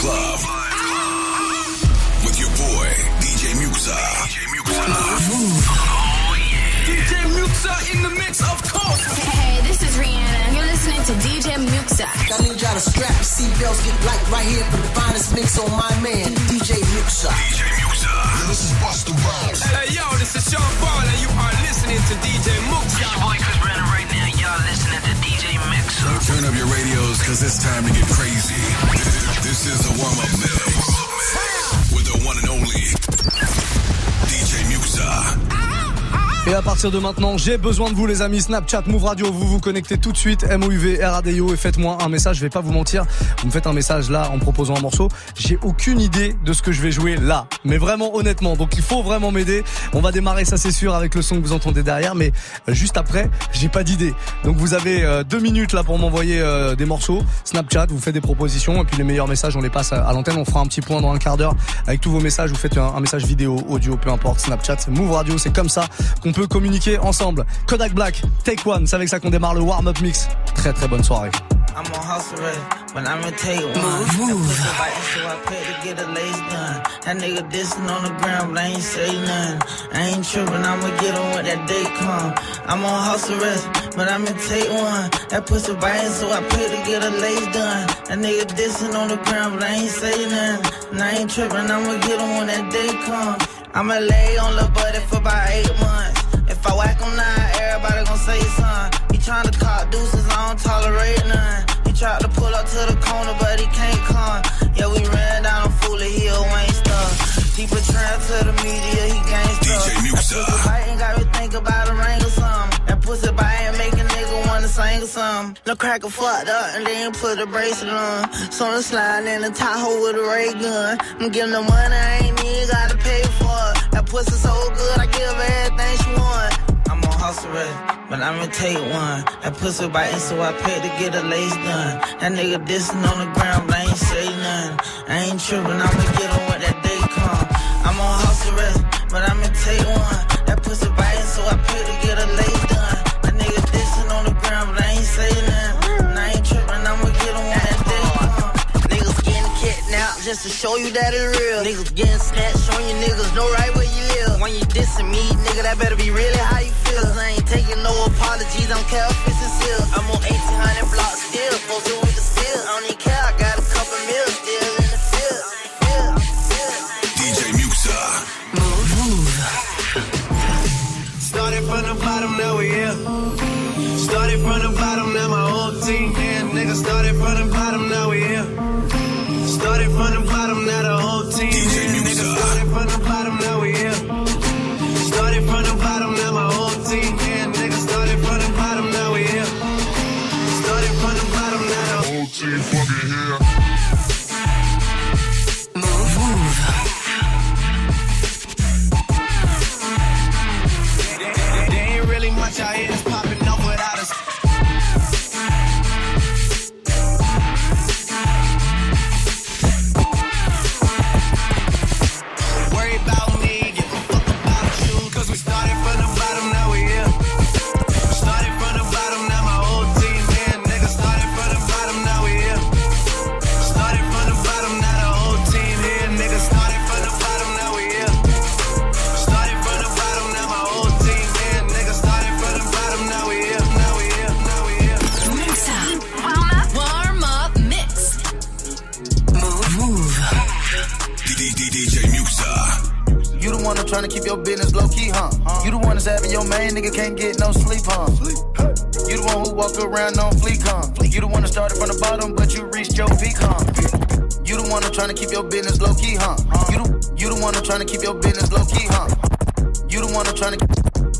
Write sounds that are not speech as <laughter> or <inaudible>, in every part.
Club. With your boy, DJ Muxxa. DJ Muxxa. DJ Muxxa in the mix, of course. Hey, this is Rihanna. You're listening to DJ Muxxa. I need y'all to strap your seatbelts, get light right here for the finest mix on my man, DJ Muxxa. DJ Muxxa. This is Busta Rhymes. Hey, yo, this is Sean Paul, and you are listening to DJ Muxxa. boy Chris Brandon right now. Y'all listening to DJ Mixer. Turn up your radios, cause it's time to get crazy. This is the warm-up mix. With the one and only DJ Muxxa. Et à partir de maintenant, j'ai besoin de vous les amis. Snapchat, Move Radio, vous vous connectez tout de suite. MOUV, RADIO et faites-moi un message. Je vais pas vous mentir. Vous me faites un message là en proposant un morceau. J'ai aucune idée de ce que je vais jouer là. Mais vraiment honnêtement. Donc il faut vraiment m'aider. On va démarrer, ça c'est sûr, avec le son que vous entendez derrière. Mais euh, juste après, j'ai pas d'idée. Donc vous avez euh, deux minutes là pour m'envoyer euh, des morceaux. Snapchat, vous faites des propositions. Et puis les meilleurs messages, on les passe à, l'antenne. On fera un petit point dans un quart d'heure avec tous vos messages. Vous faites un, un message vidéo, audio, peu importe. Snapchat, Move Radio. C'est comme ça qu'on peut communiquer ensemble. Kodak Black, Take One, c'est avec ça qu'on démarre le warm-up mix. Très très bonne soirée. I'm on hustle ready, but I'ma take one. Move, move. That pussy biting, so I pay to get a lace done. That nigga dissing on the ground, but I ain't say nothing. I ain't tripping, I'ma get on when that day come. I'm on hustle rest, but I'ma take one. That pussy biting, so I pay to get a lace done. That nigga dissing on the ground, but I ain't say nothing. And I ain't tripping, I'ma get on when that day come. I'ma lay on the buddy for about eight months. If I whack him now, everybody gon' say something. He tryna cop deuces, I don't tolerate none. He tried to pull up to the corner, but he can't come. Something. a fucked up and then put a bracelet on. So I'm sliding in the Tahoe with a ray gun. I'm getting the money, I ain't even gotta pay for it. That pussy so good, I give her everything she want. I'm on hustle ready, but I'ma take one. That pussy biting, so I pay to get a lace done. That nigga dissing on the ground, but I ain't say nothing. I ain't tripping, I'ma get on when that day come. I'm on hustle ready, but I'ma take one. Just to show you that it's real. Niggas getting snatched, showing you niggas know right where you live. When you dissing me, nigga, that better be really how you feel. Cause I ain't taking no apologies, I don't care if it's sincere. I'm on 1800 blocks still, posted having nigga can't get no sleep, huh? You the one who walk around on fleek, huh? You the one that started from the bottom, but you reached your peak, huh? You the one that's trying to keep your business low key, huh? You the you the one that's trying to keep your business low key, huh? You the one that's trying to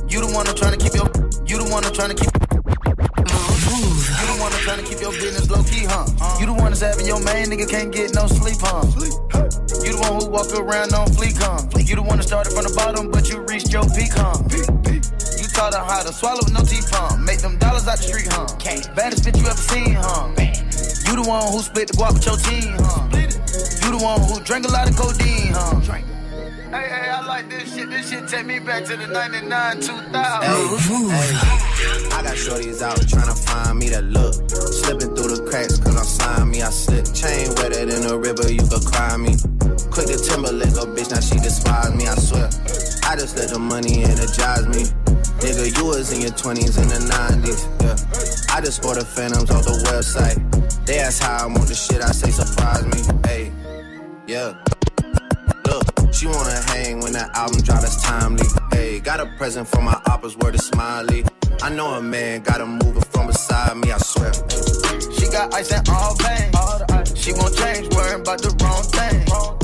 you the one that's trying to keep your you the one that's trying to keep you the one that's trying to keep your business low key, huh? You the one that's having your main nigga can't get no sleep, huh? You the one who walk around on fleek, huh? You the one that started from the bottom, but you reached your peak, huh? taught her how to swallow no teeth, huh? Make them dollars out the street, huh? Baddest bitch you ever seen, huh? You the one who split the guap with your team, huh? You the one who drank a lot of codeine, huh? Hey, hey, I like this shit. This shit take me back to the 99, 2000. Hey. I got shorties out trying to find me that look. Slipping through the cracks cause I'm slimy. I slip chain wetter than a river, you could cry me. Quick to Timberlake, go, bitch, now she despise me, I swear. I just let the money energize me. Nigga, you was in your 20s in the 90s, yeah. I just ordered phantoms off the website. They ask how I want the shit, I say surprise me, hey, yeah. Look, she wanna hang when that album drop, is timely, hey. Got a present for my oppas, word is smiley. I know a man, got a mover from beside me, I swear. She got ice and all veins. She won't change, worrying about the wrong thing.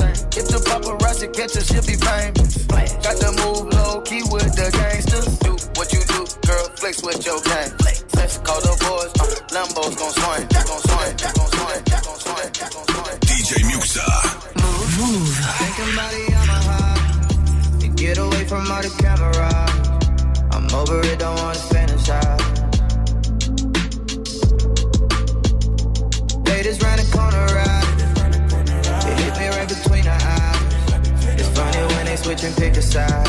Let the paparazzi catch she'll be famous. Got to move low key with the gangsters. Do what you do, girl, flex with your gang. Let's call the boys, uh, Lambo's gon' swing, gon' swing, gon' swing, gon' swing, gon' swing. DJ Muxxa. Move, move. About the Yamaha. To get away from all the camera. I'm over it, don't wanna fantasize. Haters round the corner, right? can't switch and pick a side.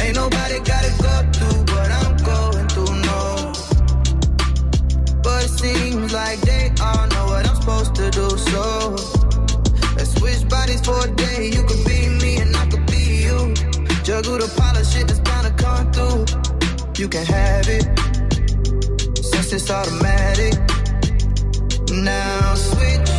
Ain't nobody gotta go through what I'm going through, no. But it seems like they all know what I'm supposed to do, so let's switch bodies for a day. You could be me and I could be you. Juggle the pile of shit that's bound to come through. You can have it since it's automatic. Now switch.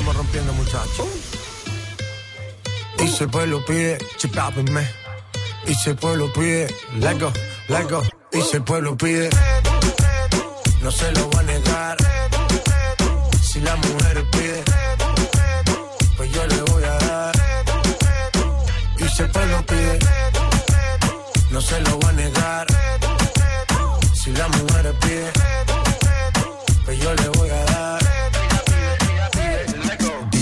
Estamos rompiendo, muchachos. Y si el pueblo pide, chipápenme. Y si el pueblo pide, let go, let go. Y si pueblo pide, no se lo va a negar. Si la mujer pide, pues yo le voy a dar. Y si el pueblo pide, no se lo va a negar. Si la mujer pide, pues yo le voy a dar.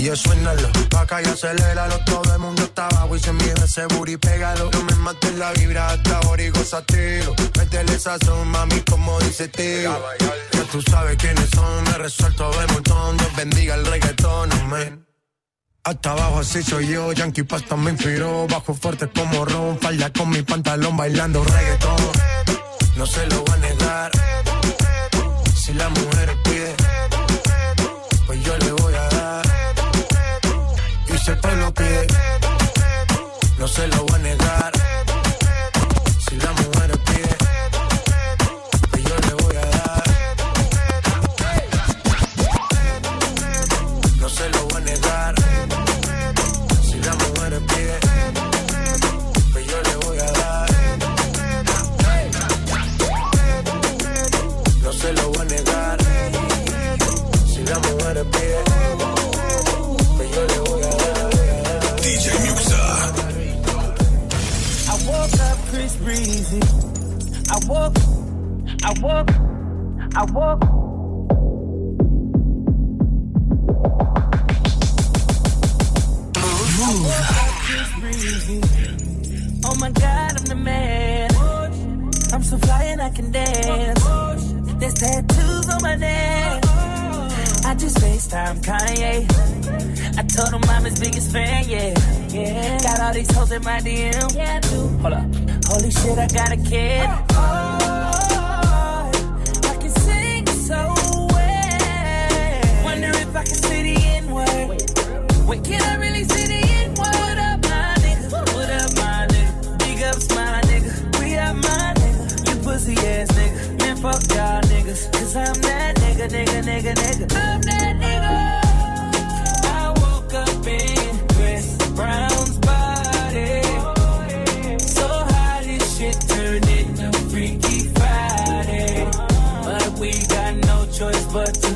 DJ suénalo, acá y aceléralo. Todo el mundo está abajo y se mide ese booty Pégalo, no me mates la vibra hasta ahora y gozatelo. Métele sazón, mami, como dice tío Ya tú sabes quiénes son, me resuelto de montón. Dios bendiga el reggaetón, amén. Hasta abajo así soy yo, Yankee Pasta me inspiró Bajo fuerte como Ron, falda con mi pantalón bailando reggaetón. No se lo va a negar. Si la mujer se te lo pide. No se lo voy a negar I woke, I woke. Move. Oh my God, I'm the man. I'm so fly and I can dance. There's tattoos on my neck. I just FaceTime Kanye. I told him I'm his biggest fan, yeah. Yeah. Got all these hoes in my DM. Yeah, I do. Hold up. Holy shit, I got a kid. Oh, oh. The N word. Wait, can I really say the? What up, my nigga? What up, my nigga? Big ups, my nigga. We my nigga. You pussy ass nigga. Y'all niggas. Cause I'm that nigga, nigga, nigga, nigga. That nigga. I woke up in Chris Brown's body. So this shit turned into Freaky Friday. But we got no choice but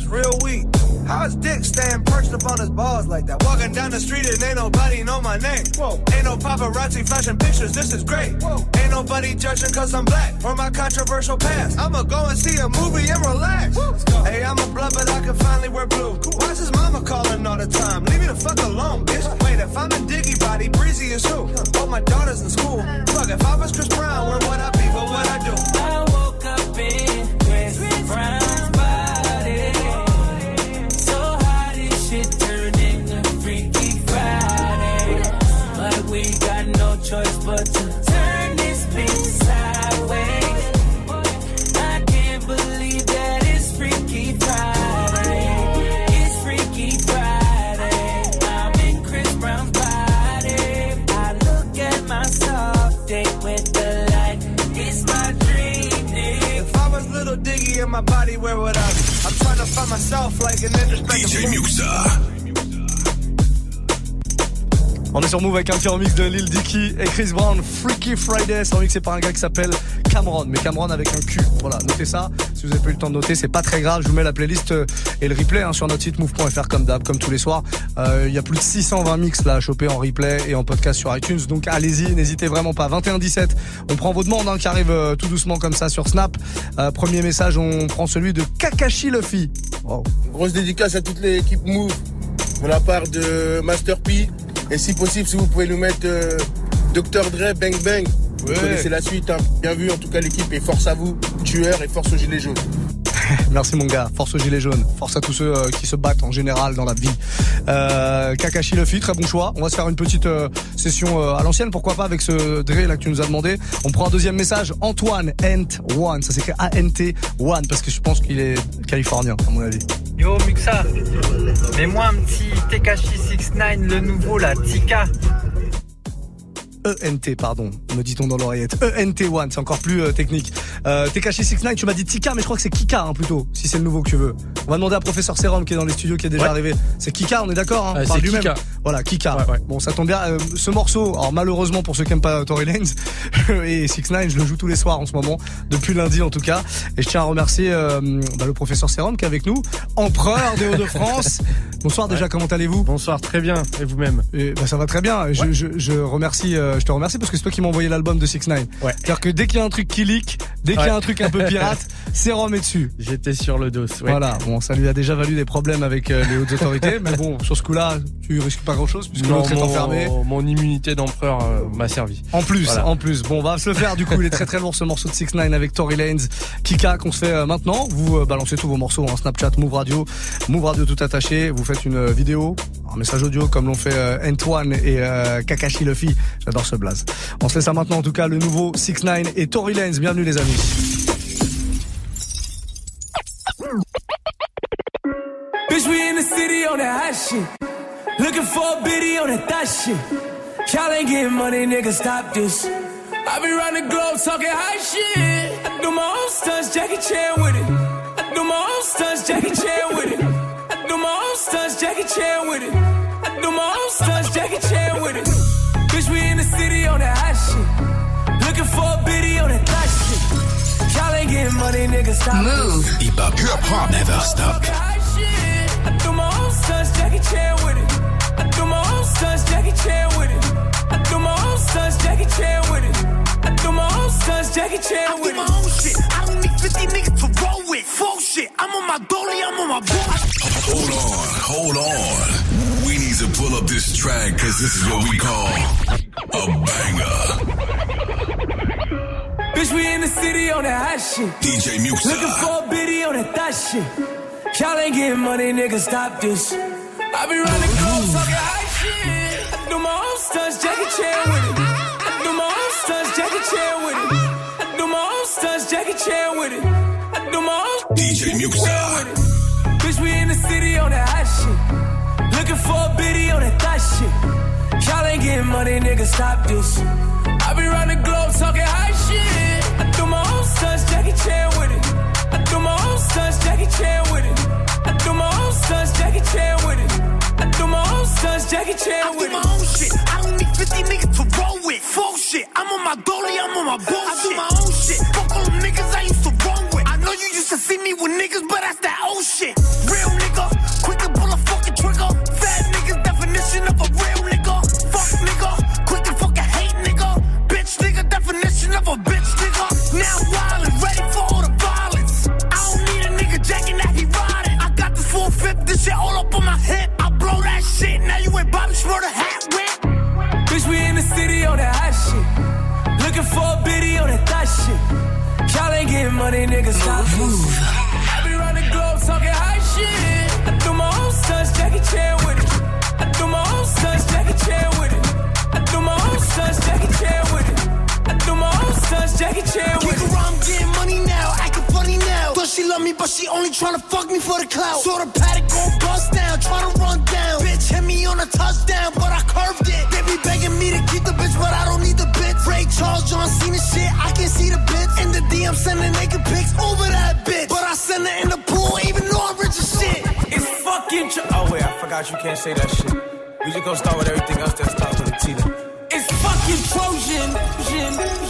is real weak. How is Dick staying perched up on his balls like that? Walking down the street and ain't nobody know my name. Whoa. Ain't no paparazzi flashing pictures, this is great. Whoa. Ain't nobody judging cause I'm black or my controversial past. I'ma go and see a movie and relax. Hey, I'm a blood, but I can finally wear blue. Why's his mama calling all the time? Leave me the fuck alone, bitch. Wait, if I'm a Diggy body, Breezy is who? Oh, my daughter's in school. Fuck, if I was Chris I'm trying to find myself like an DJ. Muxa. On est sur Move avec un petit remix de Lil Dicky et Chris Brown, Freaky Friday. C'est remixé par un gars qui s'appelle Cameron, mais Cameron avec un Q. Voilà, notez ça. Si vous avez pas eu le temps de noter, c'est pas très grave. Je vous mets la playlist euh, et le replay hein, sur notre site move.fr comme d'hab, comme tous les soirs. Euh, Il y a plus de 620 mix là à choper en replay et en podcast sur iTunes. Donc allez-y, n'hésitez vraiment pas. 21-17, on prend vos demandes hein, qui arrivent euh, tout doucement comme ça sur Snap. Premier message, on prend celui de Kakashi Luffy. Wow. Grosse dédicace à toute l'équipe Move, de la part de Master P. Et si possible, si vous pouvez nous mettre Dr. Dre, Bang Bang. Vous Ouais. connaissez la suite, hein. bien vu en tout cas l'équipe et force à vous, tueurs et force aux gilets jaunes. <laughs> Merci mon gars, force aux gilets jaunes, force à tous ceux euh, qui se battent en général dans la vie. Euh, Kakashi Luffy, très bon choix. On va se faire une petite euh, session euh, à l'ancienne, pourquoi pas avec ce Dre là que tu nous as demandé. On prend un deuxième message, Antoine Ant One, ça s'écrit A-N-T One parce que je pense qu'il est californien à mon avis. Yo Muxa, mets-moi un petit Tekashi 69, le nouveau là, Tika. ENT, pardon, me dit-on dans l'oreillette. ENT1, c'est encore plus euh, technique. Euh, Tekashi 69, tu m'as dit Tika, mais je crois que c'est Kika hein, plutôt, si c'est le nouveau que tu veux. On va demander à professeur Serum qui est dans les studios, qui est déjà Ouais. arrivé. C'est Kika, on est d'accord hein, Euh, c'est lui-même. Kika. Voilà, Kika. Ouais, ouais. Bon, ça tombe bien. Euh, ce morceau, alors malheureusement pour ceux qui aiment pas Tory Lanez <laughs> et 69, je le joue tous les soirs en ce moment, depuis lundi en tout cas. Et je tiens à remercier euh, bah, le professeur Serum qui est avec nous, empereur des Hauts-de-France. <laughs> Bonsoir déjà, comment allez-vous? Bonsoir, très bien. Et vous-même? Bah, ça va très bien. Je, je, je remercie, euh, je te remercie parce que c'est toi qui m'as envoyé l'album de 6 9 Ouais. C'est-à-dire que dès qu'il y a un truc qui leak, dès qu'il y a un truc un peu pirate, <laughs> Serum est dessus. J'étais sur le dos. ouais. Voilà, bon, ça lui a déjà valu des problèmes avec euh, les hautes autorités, mais bon, sur ce coup-là, tu risques pas grand-chose puisque l'autre est enfermé. mon, immunité d'empereur euh, m'a servi. En plus, Voilà. en plus. Bon, on va se le faire du coup. Il est très très lourd ce morceau de 6 9 avec Tory Lanez, Kika qu'on se fait euh, maintenant. Vous euh, balancez tous vos morceaux en Snapchat, Move Radio, Move Radio tout attaché. Vous faites une euh, vidéo, un message audio comme l'ont fait euh, Antoine et euh, Kakashi Luffy. J'adore ce blaze. On se fait ça maintenant en tout cas. Le nouveau 6 9 et Tory Lanez. Bienvenue les amis. Bitch, we in the city on that hot shit. Looking for a biddy on that thot shit. Y'all ain't getting money, nigga, stop this. I be round the globe talking high shit. I do my own stunts, Jackie Chan with it. I do my own stunts, Jackie Chan with it. I do my own stunts, Jackie Chan with it. I do my own stunts, Jackie Chan with it. Bitch, we in the city on that hot shit. Looking for a biddy on that thot shit. Y'all ain't getting money, nigga, stop Move. this. Hip hop, hip hop, never stop. I do my own stunts, Jackie Chan with it. I do my own stunts, Jackie Chan with it. I do my own stunts, Jackie Chan with it. I do my own stunts, Jackie Chan with it. I do my own shit. I don't need 50 niggas to roll with. My dolly, I'm on my boy. Hold on, hold on. We need to pull up this track because this is what we call a banger. Bitch, we in the city on that hot shit. DJ Muxxa. Looking for a biddy on that thot shit. Y'all ain't getting money, nigga, stop this. I be round the globe talking high shit. I do my own stunts, Jackie Chan with it. I do my own stunts, Jackie Chan with it. I do my own stunts, Jackie Chan with it. I do my own DJ Muxxa. Bitch, we in the city on that hot shit. Looking for a biddy on that thot shit. Y'all ain't getting money, nigga, stop this. I be round the globe talking high shit. I do my own stunts, Jackie Chan with it. I do my own stunts, Jackie Chan with it. I do my own stunts, Jackie Chan with it. I do my own stunts, Jackie Chan with it. I do my own shit. I don't need 50 niggas to roll with. Full shit. I'm on my dolly, I'm on my bullshit. I do my own shit. Fuck all them niggas I used to run with. To see me with niggas, but that's that old shit. Real nigga, quick to pull a fucking trigger. Fat niggas, definition of a real nigga. Fuck nigga, quick to fucking hate nigga. Bitch nigga, definition of a bitch nigga. Now wild and ready for all the violence. I don't need a nigga jacking that he riding. I got this full fifth, this shit all up on my hip. I blow that shit, now you ain't Bobby Shmurda hat whip. Bitch, we in the city on that hot shit. Looking for a biddy on that thot shit. Y'all ain't getting money, nigga, stop Move. I be round the globe talking high shit. I do my own stunts, Jackie Chan with it. I do my own stunts, Jackie Chan with it. I do my own stunts, Jackie Chan with it. I do my own stunts, Jackie Chan with it. I'm getting money now, acting funny now. Thought she love me, but she only tryna fuck me for the clout. Saw the paddock gon' bust down, tryna run down. Bitch hit me on a touchdown, but I curved it. They be begging me to keep the bitch, but I don't need the bitch. Ray Charles, John Cena shit, I can see the bitch. In the DM, sending naked pics over that bitch. But I send her in the pool, even though I'm rich as shit. It's fucking tr- Oh, wait, I forgot you can't say that shit. We just gonna start with everything else that starts with a T. It's fucking Trojan.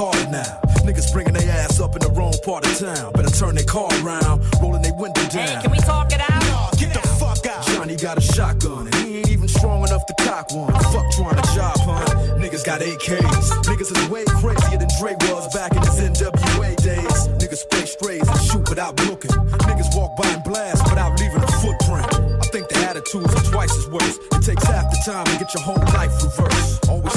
Harder now. Niggas bringing their ass up in the wrong part of town. Better turn their car around, rolling their window down. Hey, can we talk it out? Get the fuck out. Johnny got a shotgun and he ain't even strong enough to cock one. Fuck trying to job, huh? Niggas got AKs. Niggas is way crazier than Dre was back in his NWA days. Niggas play strays and shoot without looking. Niggas walk by and blast without leaving a footprint. I think the attitudes are twice as worse. It takes half the time to get your whole life reversed. Always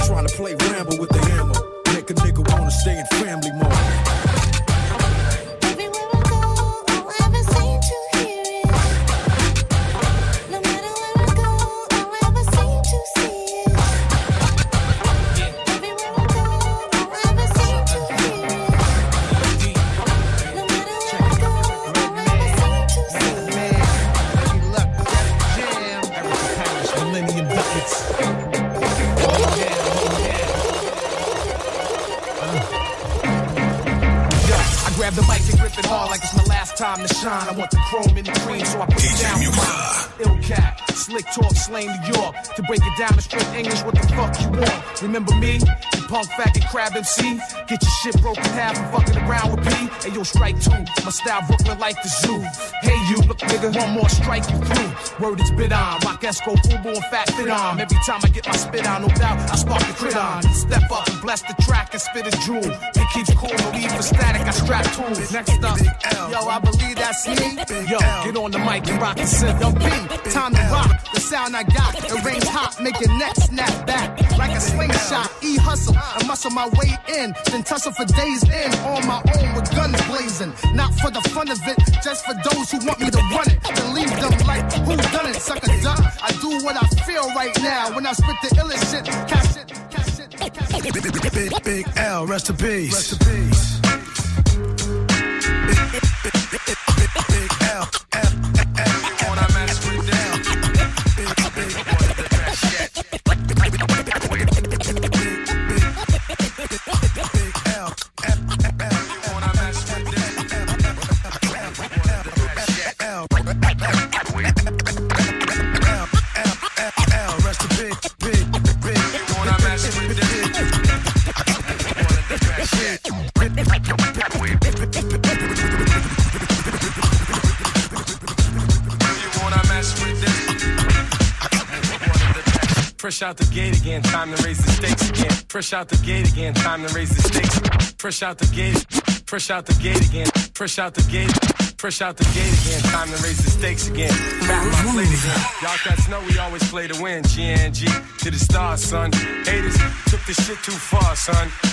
I want the chrome in the green, so I put it down. Ill cat, slick talk, slang New York. To break it down in straight English, what the fuck you want? Remember me? The punk faggot crab MC? Get your shit broken half and fucking around with me. Hey, yo, strike two. My style Brooklyn like the zoo. Hey, you, look, nigga, one more strike you through. Word is bit on. Rock Esco, Fubu, and Fat Fit on. Every time I get my spit on, no doubt, I spark the crit on. Step up and bless the track and spit a jewel. It keeps cool, no need for static. I strap tools. Next up, yo, I believe that's me. Yo, get on the mic and rock the synth. Yo, B, time to rock. The sound I got, it rains hot, make your neck snap back like a slingshot. E hustle and muscle my way in, then tussle for days in on my own with guns blazing. Not for the fun of it, just for those who want me to run it. To leave them like who done it, sucker duck. I do what I feel right now when I spit the illest shit. Cash. Big, big, L, rest in peace. Rest in peace. Big, big, big, L, Fresh out the gate again, time to raise the stakes again. Fresh out the gate again, time to raise the stakes. Fresh out the gate, fresh out the gate again. Fresh out the gate, fresh out the gate again, time to raise the stakes again. Back my plate again. Y'all cats know we always play to win. GNG to the stars, son. Haters took this shit too far, son.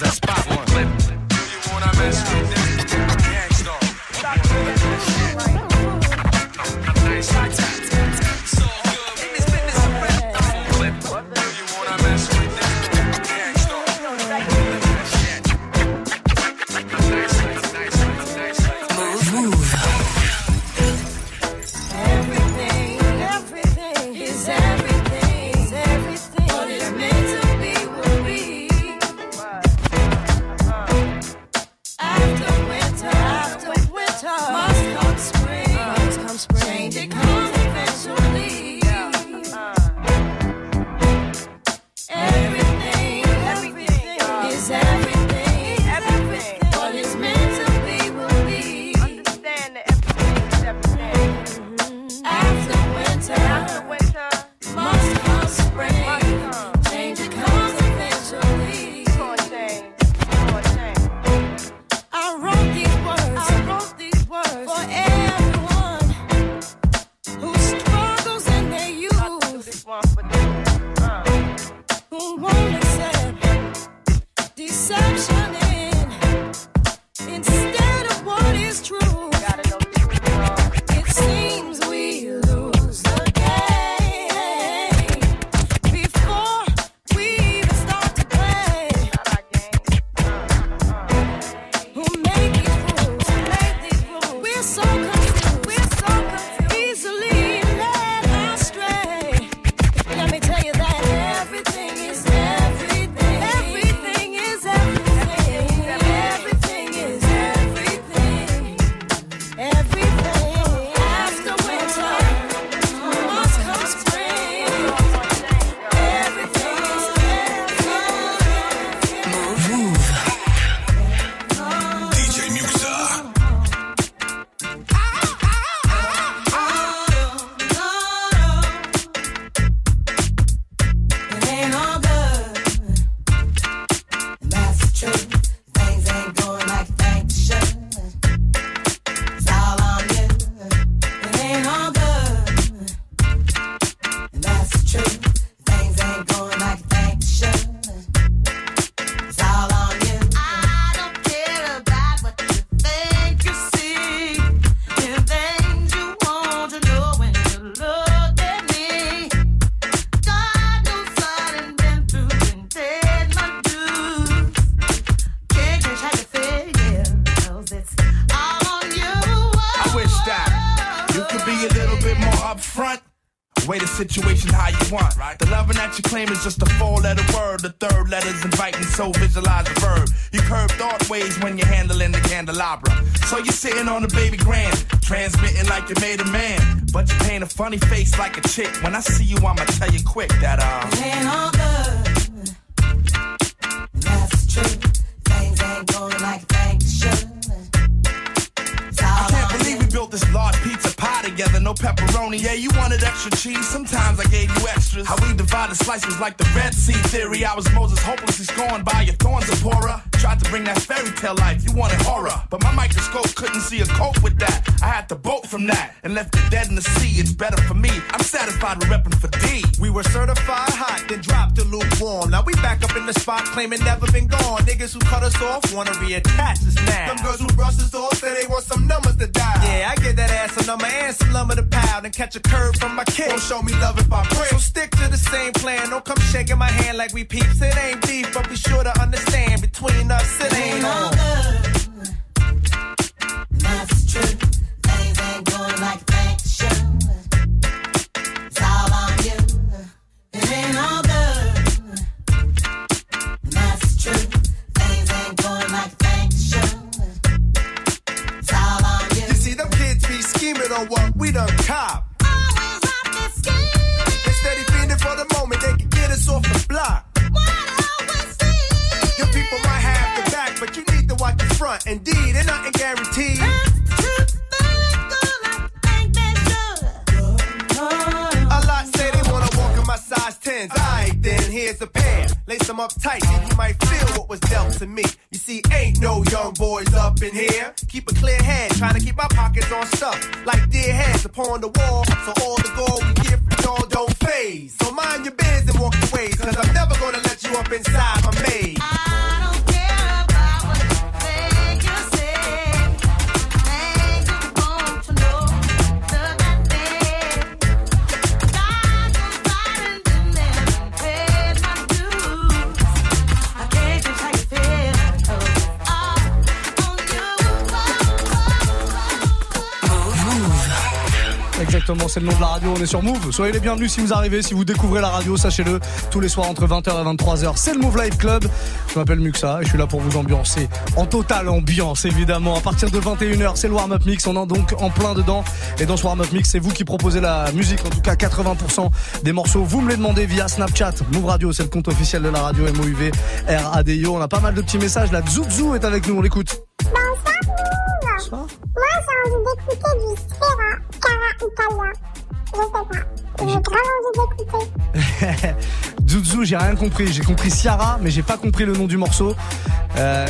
I spot one. You wanna mess with them? Gang Starr. Everything, ways when you're handling the candelabra. So you're sitting on the baby grand, transmitting like you made a man. But you paint a funny face like a chick. When I see you, I'ma tell you quick that, uh. It ain't all good. That's true. Things ain't going like they should. I can't believe we built this large pizza pie together, no pepperoni. Yeah, you wanted extra cheese, sometimes I gave you extras. How we divided slices like the Red Sea theory. I was Moses hopelessly scorned by your thorns, Zipporah. Tried to bring that fairy tale life, you wanted horror. But my microscope couldn't see a cope with that. I had to bolt from that and left it dead in the sea. It's better for me. I'm satisfied with repping for D. We were certified hot, then dropped the lukewarm. Now we back up in the spot, claiming never been gone. Niggas who cut us off wanna reattach us now. Them girls who brush us off say they want some numbers to dial. Yeah, I get that ass a number and some lumber to pile, and catch a curve from my kid. Don't show me love if I pray. So stick to the same plan. Don't come shaking my hand like we peeps. It ain't beef, but be sure to understand between us it ain't on. That's true. Things ain't going like they should. It's all on you. It ain't all good. That's true. Things ain't going like they should. It's all on you. You see, them kids be scheming on what we done cop. Indeed, ain't nothing guaranteed. A lot say they wanna walk in my size 10s. Alright, then here's a pair. Lace them up tight, and you might feel what was dealt to me. You see, ain't no young boys up in here. Keep a clear head, trying to keep my pockets on stuff. Like dear heads upon the wall. So all the gold we get from y'all don't phase. So mind your biz and walk ways, cause I'm never gonna let you up inside my maze. Exactement, c'est le nom de la radio, on est sur Move. Soyez les bienvenus si vous arrivez, si vous découvrez la radio, sachez-le, tous les soirs entre 20h et 23h, c'est le Move Live Club. Je m'appelle Muxa et je suis là pour vous ambiancer en totale ambiance évidemment. À partir de 21h, c'est le warm-up mix, on est donc en plein dedans. Et dans ce warm-up mix, c'est vous qui proposez la musique, en tout cas 80% des morceaux. Vous me les demandez via Snapchat. Move Radio, c'est le compte officiel de la radio MOUV RADIO. On a pas mal de petits messages. La Zouzou est avec nous, on l'écoute. Bonsoir. Moi, j'ai envie d'écouter du Sierra, Cara Italia. Je sais pas. J'ai grave envie d'écouter. <laughs> Zouzou, j'ai rien compris. J'ai compris Ciara, mais j'ai pas compris le nom du morceau.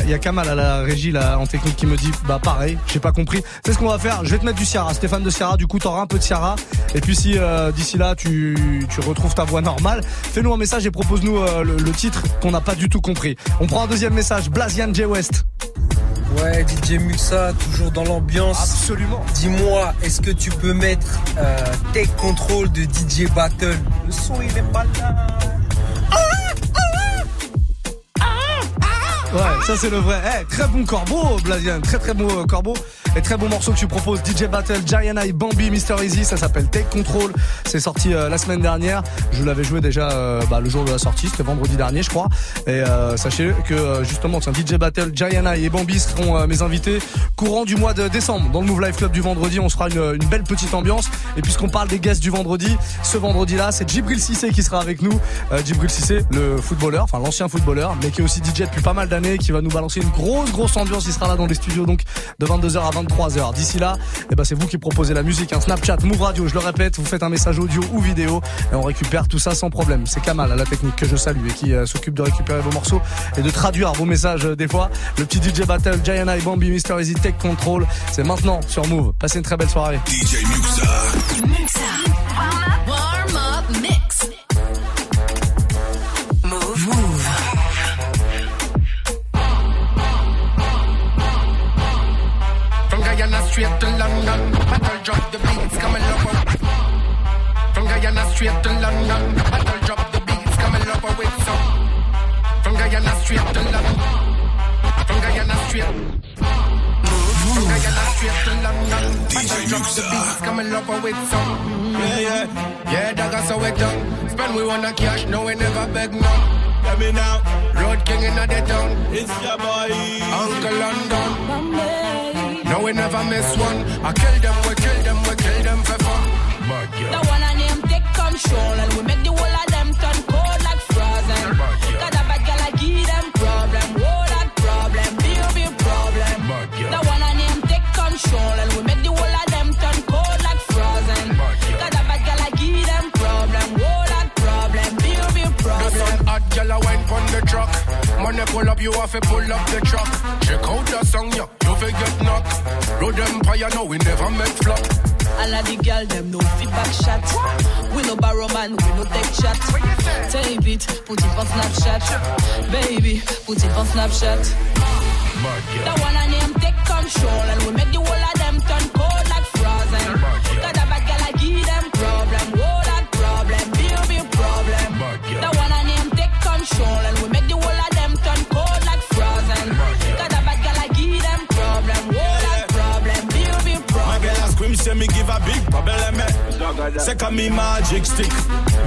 Il y a Kamal à la régie là en technique qui me dit bah pareil, j'ai pas compris. C'est ce qu'on va faire. Je vais te mettre du Ciara, Stéphane de Ciara. Du coup, t'auras un peu de Ciara. Et puis si euh, d'ici là tu, tu retrouves ta voix normale, fais-nous un message et propose-nous euh, le, le titre qu'on n'a pas du tout compris. On prend un deuxième message. Blasian J West. Ouais, DJ Muxa, toujours dans l'ambiance. Absolument. Dis-moi, est-ce que tu peux mettre euh, Take Control de DJ Battle? Le son, il est pas là. Ouais, ça c'est le vrai. Eh, très bon corbeau, Blasian. Très très bon euh, corbeau. Et très bon morceau que tu proposes. DJ Battle, Giant Eye, Bambi, Mr. Easy. Ça s'appelle Take Control. C'est sorti euh, la semaine dernière. Je l'avais joué déjà euh, bah, le jour de la sortie. C'était vendredi dernier, je crois. Et sachez que justement, tiens, DJ Battle, Giant Eye et Bambi seront mes invités courant du mois de décembre. Dans le Move Life Club du vendredi, on sera une, belle petite ambiance. Et puisqu'on parle des guests du vendredi, ce vendredi-là, c'est Djibril Cissé qui sera avec nous. Djibril Cissé, le footballeur, enfin l'ancien footballeur, mais qui est aussi DJ depuis pas mal d'années, qui va nous balancer une grosse grosse ambiance. Il sera là dans les studios donc de 22h à 23h. D'ici là, eh ben c'est vous qui proposez la musique, un Snapchat, Move Radio. Je le répète, vous faites un message audio ou vidéo et on récupère tout ça sans problème. C'est Kamal à la technique que je salue et qui euh, s'occupe de récupérer vos morceaux et de traduire vos messages euh, des fois. Le petit DJ Battle, Giant Eye, Bambi, Mr. Easy, Take Control. C'est maintenant sur Move. Passez une très belle soirée. straight to London. I tell drop the beats, come and love her. From Guyana straight to London. I tell drop the beats, come and love her with some. From Guyana straight to London. From Guyana straight. From Guyana straight to London. I drop the beats, come and with some. Yeah, yeah. Yeah, that got so wet down. Spend we wanna cash, no we never beg none. Let me now. Road king in the town. It's your boy. Uncle London. Bombay. Now we never miss one. I kill them, we kill them, we kill them for fun. Yeah. The one I name take control and we make the whole of them turn cold like frozen. But a bad girl I give them problem, oh that problem, big big problem. Yeah. The one I name take control and we make the whole of them turn cold like frozen. But a bad girl I give them problem, oh that problem, big big problem. The sun hot, girl I went on the truck. Money pull up, you have to pull up the truck. Check out the song, yeah. fi get knocked. Road empire, no, we never make flop. All of the girl, them no feedback shot. We no borrow man, we no take chat. Tape it, put it on Snapchat. Baby, put it on Snapchat. That one I name take control and we make the whole Second me magic stick.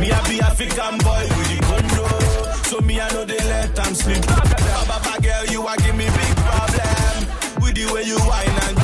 Me a be African boy with the condo. So me I know they let them sleep. Baba girl, you a give me big problem. With the way you whine and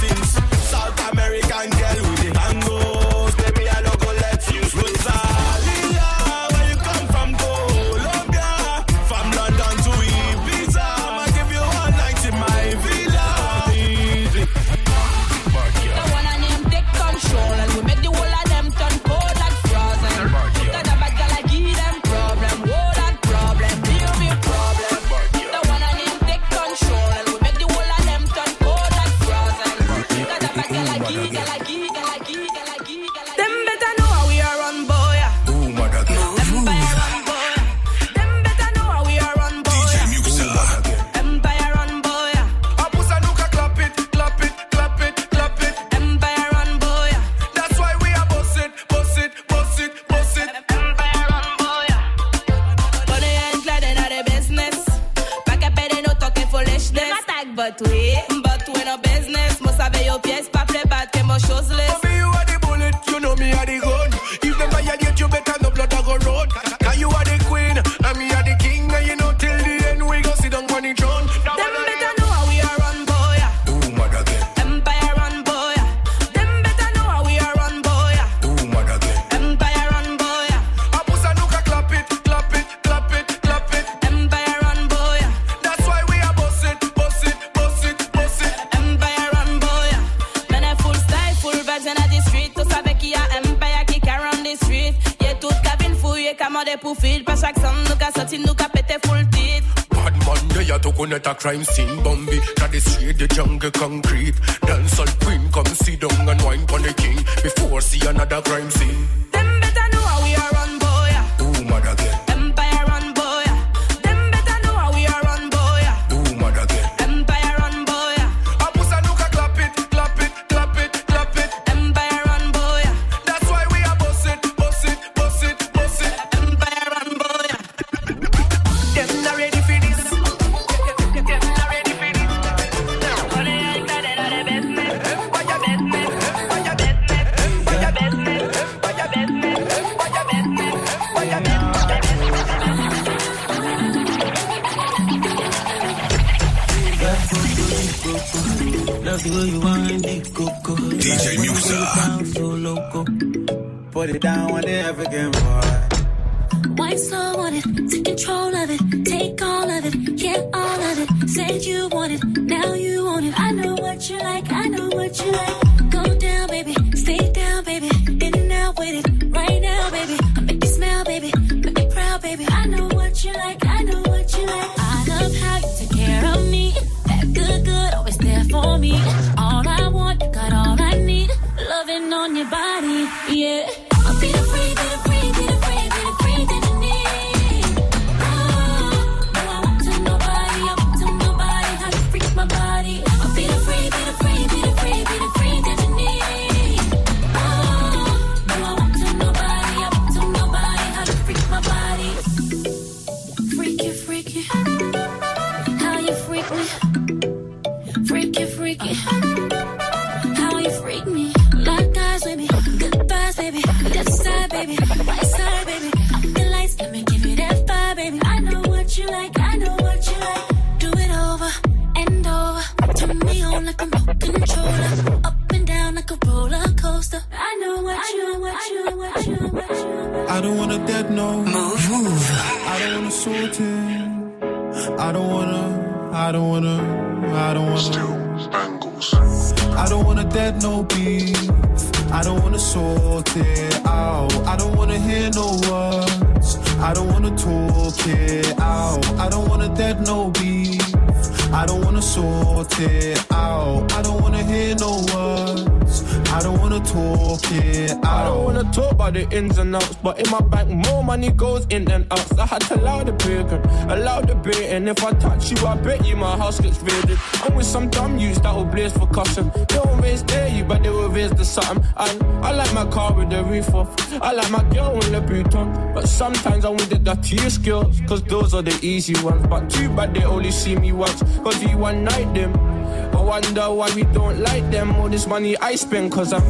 crime scene you want it. DJ Musa. So loco. Put it down on the African boy. Slow on it, take control of it, take all of it, get all of it. Said you want it, now you want it. I know what you like, I know what you like. Beef. I don't wanna sort it out. I don't wanna hear no words. I don't wanna talk it out. I don't wanna dead no beef. I don't wanna sort it out. I don't wanna hear no words. I don't wanna talk it out. I don't wanna talk about the ins and outs, but in my bank more money goes in than out. I had to allow the bacon, allow the bait, and if I touch you, I bet you my house gets raided. I'm with some dumb youths that will blaze for custom. They won't raise their you, but they will raise the something. And I like my car with the roof off. I like my girl with the boot on. But sometimes I want the dirtiest skills, cause those are the easy ones. But too bad they only see me once, cause you one night them. I wonder why we don't like them. All this money I spend, cause I'm.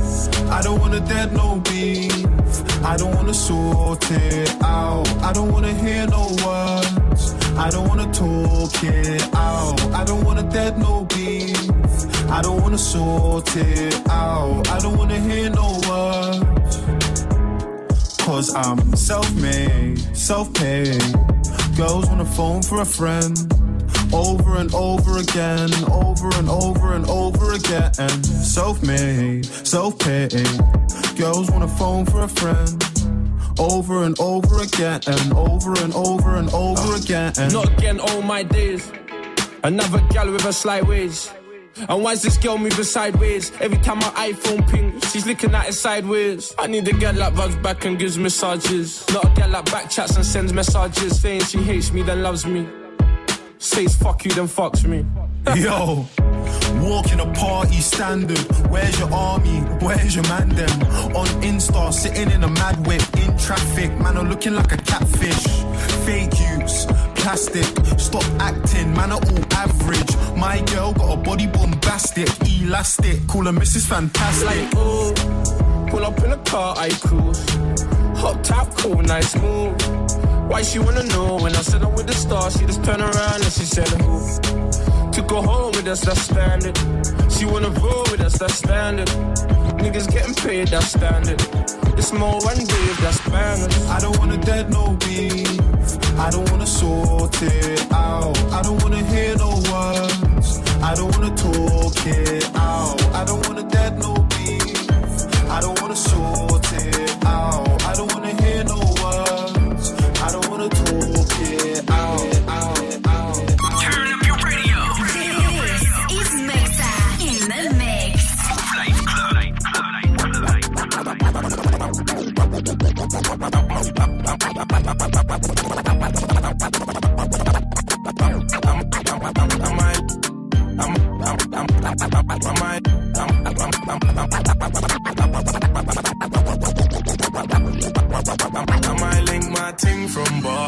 I don't wanna dead no beef. I don't wanna sort it out. I don't wanna hear no words. I don't wanna talk it out. I don't wanna dead no beef. I don't wanna sort it out. I don't wanna hear no words. Cause I'm self-made, self-paid. Girls on the phone for a friend. Over and over again, over and over and over again. Self-made, self-paid. Girls want a phone for a friend. Over and over again, and over and over and over again. Not again, all my days. Another gal with a slight ways. And why's this girl moving sideways? Every time my iPhone ping, she's looking at it sideways. I need a girl that rubs back and gives massages. Not a girl that back chats and sends messages saying she hates me, then loves me. Says fuck you, then fucks me. <laughs> Yo, walk in a party standard. Where's your army? Where's your man them? On Insta, sitting in a mad whip in traffic. Man, I'm looking like a catfish. Fake use, plastic. Stop acting, man, are all average. My girl got a body bombastic, elastic. Call her Mrs. Fantastic. Like, oh, pull up in a car, I cruise. Hot top, cool, nice move. Why she wanna know when I said I'm with the stars? She just turned around and she said, who? Took her home with us, that's standard. She wanna roll with us, that's standard. Niggas getting paid, that's standard. It's more one day, that's bangers. I don't wanna dead no beef. I don't wanna sort it out. I don't wanna hear no words. I don't wanna talk it out. I don't wanna dead no beef. I don't wanna sort link from ting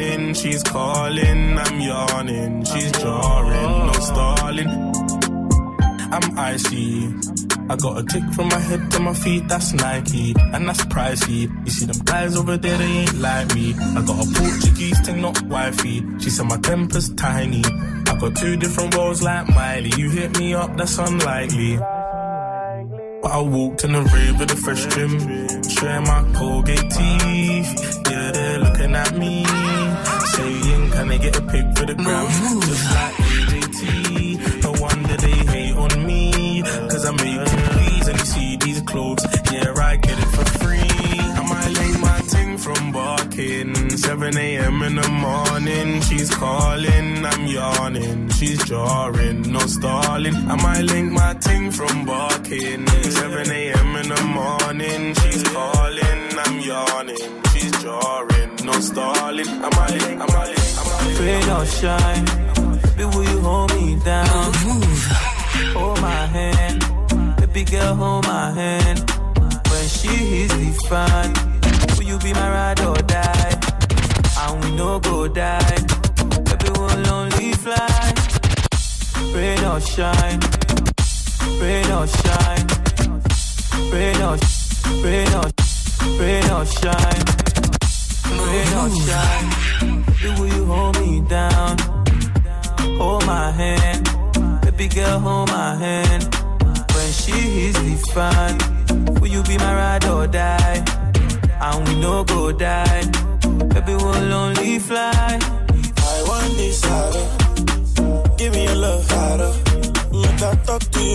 morning. She's calling, I'm yawning. She's jarring, no stalling. I'm icy. I got a tick from my head to my feet, that's Nike, and that's pricey. You see them guys over there, they ain't like me. I got a Portuguese thing, not wifey. She said my temper's tiny. I got two different roles like Miley. You hit me up, that's unlikely. But I walked in the rave with a fresh trim, showing my Colgate teeth. Yeah, they're looking at me, I get a pic for the gram? Just like AJT. No wonder they hate on me, cause I make and you see these clothes. Yeah, I get it for free. I might lay my ting from barking. 7 a.m. in the morning, she's calling, I'm yawning. She's jarring, no stalling. I might link my ting from barking. 7 a.m. in the morning, she's calling, I'm yawning. She's jarring, no stalling. I might I might rain or shine, baby, will you hold me down? Move. Hold my hand, baby girl, hold my hand. When she hits the fan, will you be my ride or die? And we no go die, baby, we'll only fly. Rain or shine, rain or shine, rain or rain or rain or shine rain or shine. The way you hold me down, hold my hand, baby girl, hold my hand. When she hits the fan, will you be my ride or die? And we no go die, baby we'll only fly. I want this harder. Give me your love harder. Make I talk to you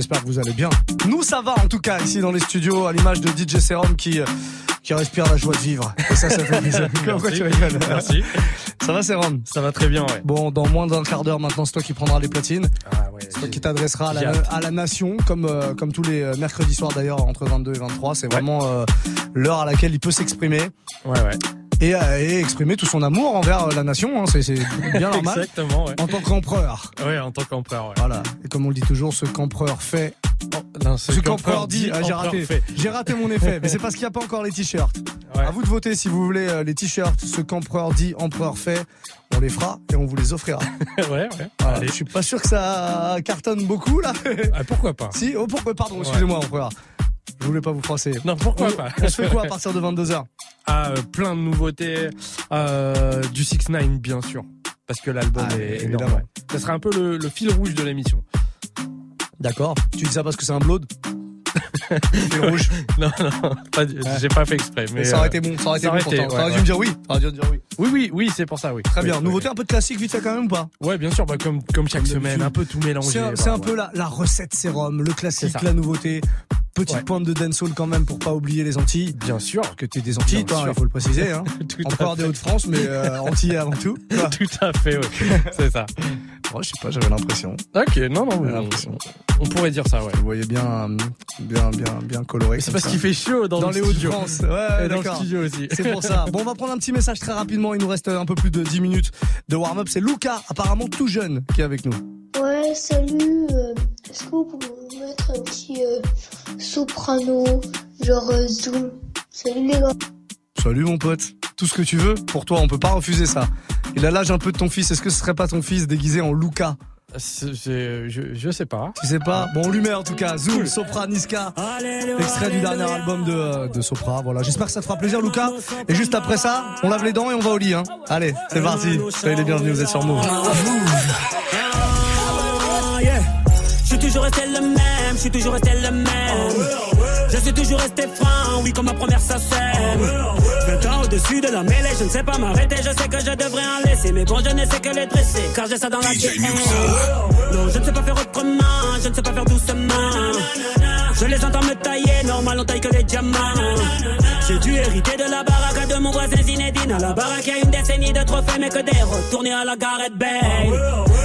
J'espère que vous allez bien. Nous, ça va en tout cas ici dans les studios, à l'image de DJ Serum qui, euh, qui respire la joie de vivre. Et ça, ça fait plaisir. <laughs> Pourquoi tu rigoles Merci. Ça va, Serum? Ça va très bien, ouais. Bon, dans moins d'un quart d'heure maintenant, c'est toi qui prendras les platines. Ah ouais. C'est toi qui t'adressera à la, hâte. à la nation, comme, euh, comme tous les euh, mercredis soirs d'ailleurs, entre 22 et 23. C'est vraiment euh, l'heure à laquelle il peut s'exprimer. Ouais, ouais. Et, et exprimer tout son amour envers euh, la nation. hein. C'est bien <laughs> normal. Exactement, ouais. En tant qu'empereur. Ouais, en tant qu'empereur, ouais. Voilà. Et comme on le dit toujours, ce qu'empereur fait. Non, Ce qu'empereur dit, ah, j'ai raté. J'ai raté mon effet. Mais c'est <laughs> parce qu'il n'y a pas encore les t-shirts. Ouais. À vous de voter si vous voulez euh, les t-shirts. Ce qu'empereur dit, empereur fait. On les fera et on vous les offrira. <laughs> ouais, ouais. Voilà. Allez. Je suis pas sûr que ça cartonne beaucoup là. Ah, pourquoi pas si, oh, pourquoi, pardon, excusez-moi, empereur. Je voulais pas vous froisser. Non, pourquoi on, pas On se fait quoi à partir de 22h Ah, euh, plein de nouveautés. Euh, du 6 9 bien sûr. Parce que l'album Ah, est énorme. ouais. Ça sera un peu le, le fil rouge de l'émission. D'accord. Tu dis ça parce que c'est un blood <laughs> Fil rouge? Non, non, pas du- j'ai pas fait exprès. Mais ça aurait euh, été bon, ça aurait été bon pourtant. Ça aurait dû ouais. me dire oui. Ça aurait dû me dire oui. Oui, oui, oui, c'est pour ça, oui. Très Oui, bien. oui, Nouveauté un peu de classique vite fait quand même ou pas? Ouais, bien sûr, bah, comme, comme chaque semaine, un peu tout mélangé. C'est un, c'est un ouais. peu la, la recette sérum, le classique, C'est ça. la nouveauté. Petite Ouais. pointe de dancehall quand même pour pas oublier les Antilles. Bien sûr. Que t'es des Antilles, Bien toi, il faut le préciser. Hein. <laughs> Tout à Encore des. Hauts-de-France, mais euh, Antilles avant tout. <laughs> Tout à fait, oui. <laughs> C'est ça. Oh, je sais pas, j'avais l'impression. Ok, non, non, l'impression. on pourrait dire ça, ouais. Vous voyez bien, euh, bien, bien, bien coloré. C'est parce qu'il fait chaud dans, dans le les. Hauts-de-France. Ouais, ouais, Et dans le studio aussi. C'est pour ça. Bon, on va prendre un petit message très rapidement. Il nous reste un peu plus de 10 minutes de warm-up. C'est Luca, apparemment tout jeune, qui est avec nous. Ouais, salut. euh, Est-ce que vous pouvez mettre un petit euh, soprano, genre euh, Zoom Salut les gars. Salut mon pote. Tout ce que tu veux, pour toi, on peut pas refuser ça. Il a l'âge un peu de ton fils. Est-ce que ce serait pas ton fils déguisé en Luca? C'est- c'est- je, je sais pas. Tu sais pas? Bon, on lui met en tout cas. Zoom, Sopra, Niska. Extrait du dernier album de, euh, de Sopra. Voilà. J'espère que ça te fera plaisir, Luca. Et juste après ça, on lave les dents et on va au lit. Hein. Allez, c'est parti. Soyez les bienvenus, vous êtes sur Move. Ah, yeah. Je suis toujours resté le même, je suis toujours resté le même. Je suis toujours resté franc, oui, comme ma première scène. 20 ans au-dessus de la mêlée, je ne sais pas m'arrêter, je sais que je devrais en laisser. Mais bon, je ne sais que les dresser, car j'ai ça dans la tête. Non, je ne sais pas faire autrement, je ne sais pas faire doucement. Je les entends me tailler, normal, on taille que les diamants. J'ai dû hériter de la baraque de mon voisin Zinedine. À la baraque, il y a une décennie de trophées, mais que des retournés à la Gareth Bay.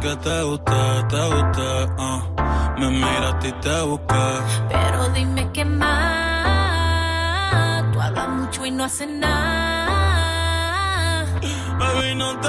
Que te gusta, te gusta, ah. Me miraste y te busqué. Pero dime qué más. Tú hablas mucho y no haces nada. Baby, no te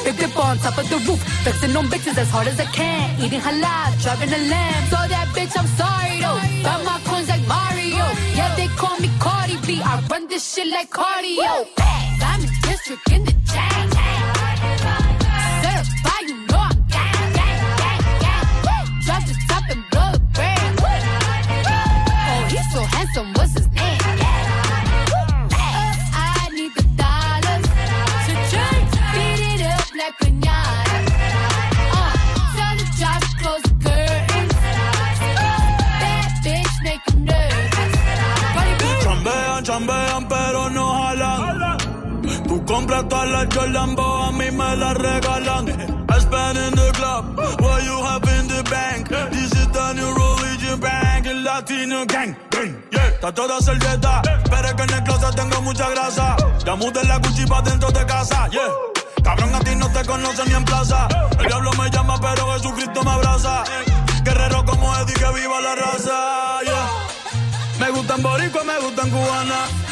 On top of the roof, flexing on bitches as hard as I can. Eating halal, driving a lamb. So that bitch, I'm sorry though. Got my coins like Mario. Yeah, they call me Cardi B. I run this shit like cardio. Diamond district in the chain. Compras todas las a mí me las regalan. I spend in the club, what you have in the bank. This is the new religion bank, el latino gang. gang, Yeah, está toda servieta, pero es que en el closet tengo mucha grasa. Ya mudé la Gucci pa' dentro de casa, yeah. Cabrón, a ti no te conocen ni en plaza. El diablo me llama, pero Jesucristo me abraza. Guerrero como Eddie, que viva la raza, yeah. Me gustan boricua, me gustan cubana.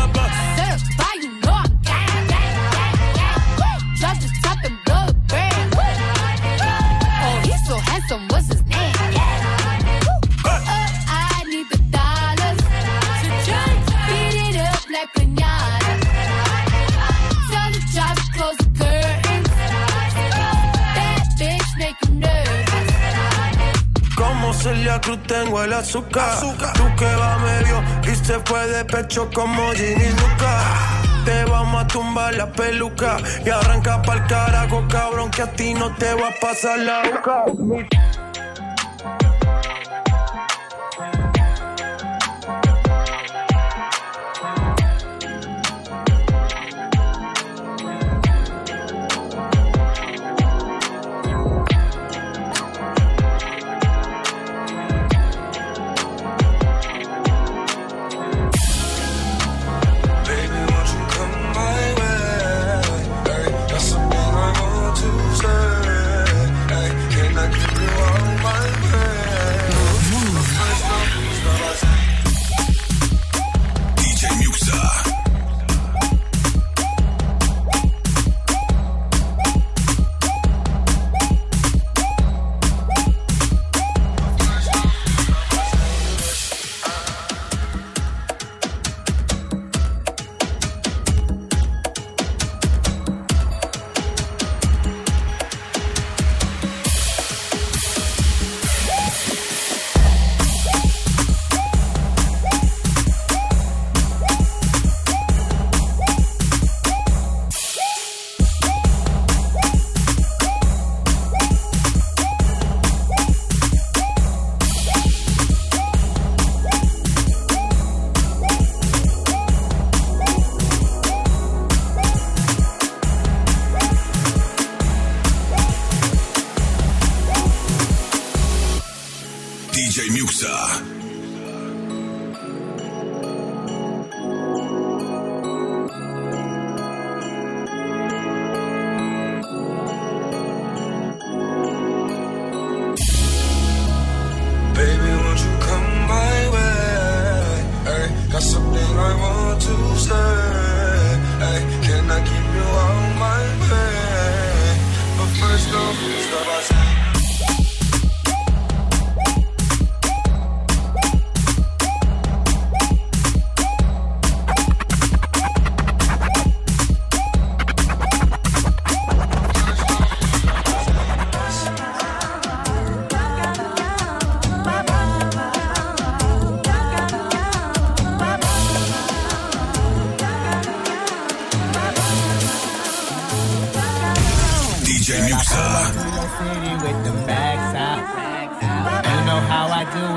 Cruz tengo el azúcar. Tú que va medio y se fue de pecho como Ginny Luca. Te vamos a tumbar la peluca y arranca pa'l carajo, cabrón, que a ti no te va a pasar la boca.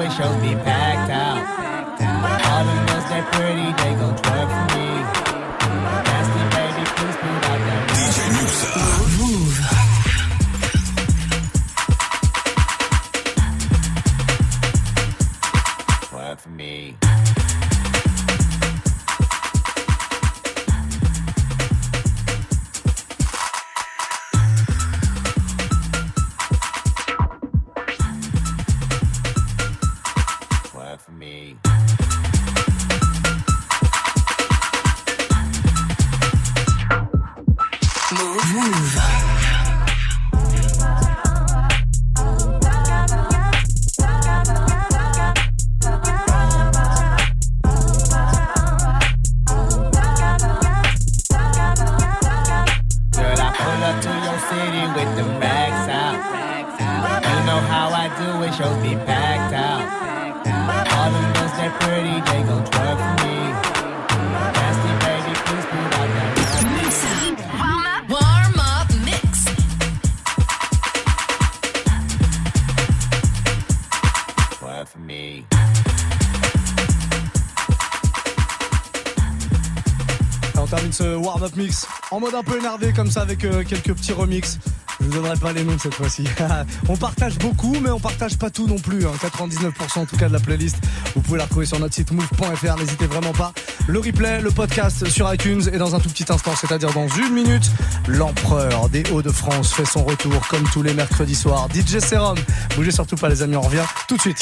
Do shows be packed out. All the girls that pretty, they gon' twerk for me. Nasty baby, please put out that DJ Muxxa. Un peu énervé comme ça avec euh, quelques petits remixes. Je vous donnerai pas les noms cette fois-ci. <laughs> on partage beaucoup, mais on partage pas tout non plus. hein. 99% en tout cas de la playlist. Vous pouvez la retrouver sur notre site move.fr. N'hésitez vraiment pas. Le replay, le podcast sur iTunes et dans un tout petit instant, c'est-à-dire dans une minute, l'empereur des Hauts-de-France fait son retour comme tous les mercredis soirs. DJ Serum. Bougez surtout pas les amis, on revient tout de suite.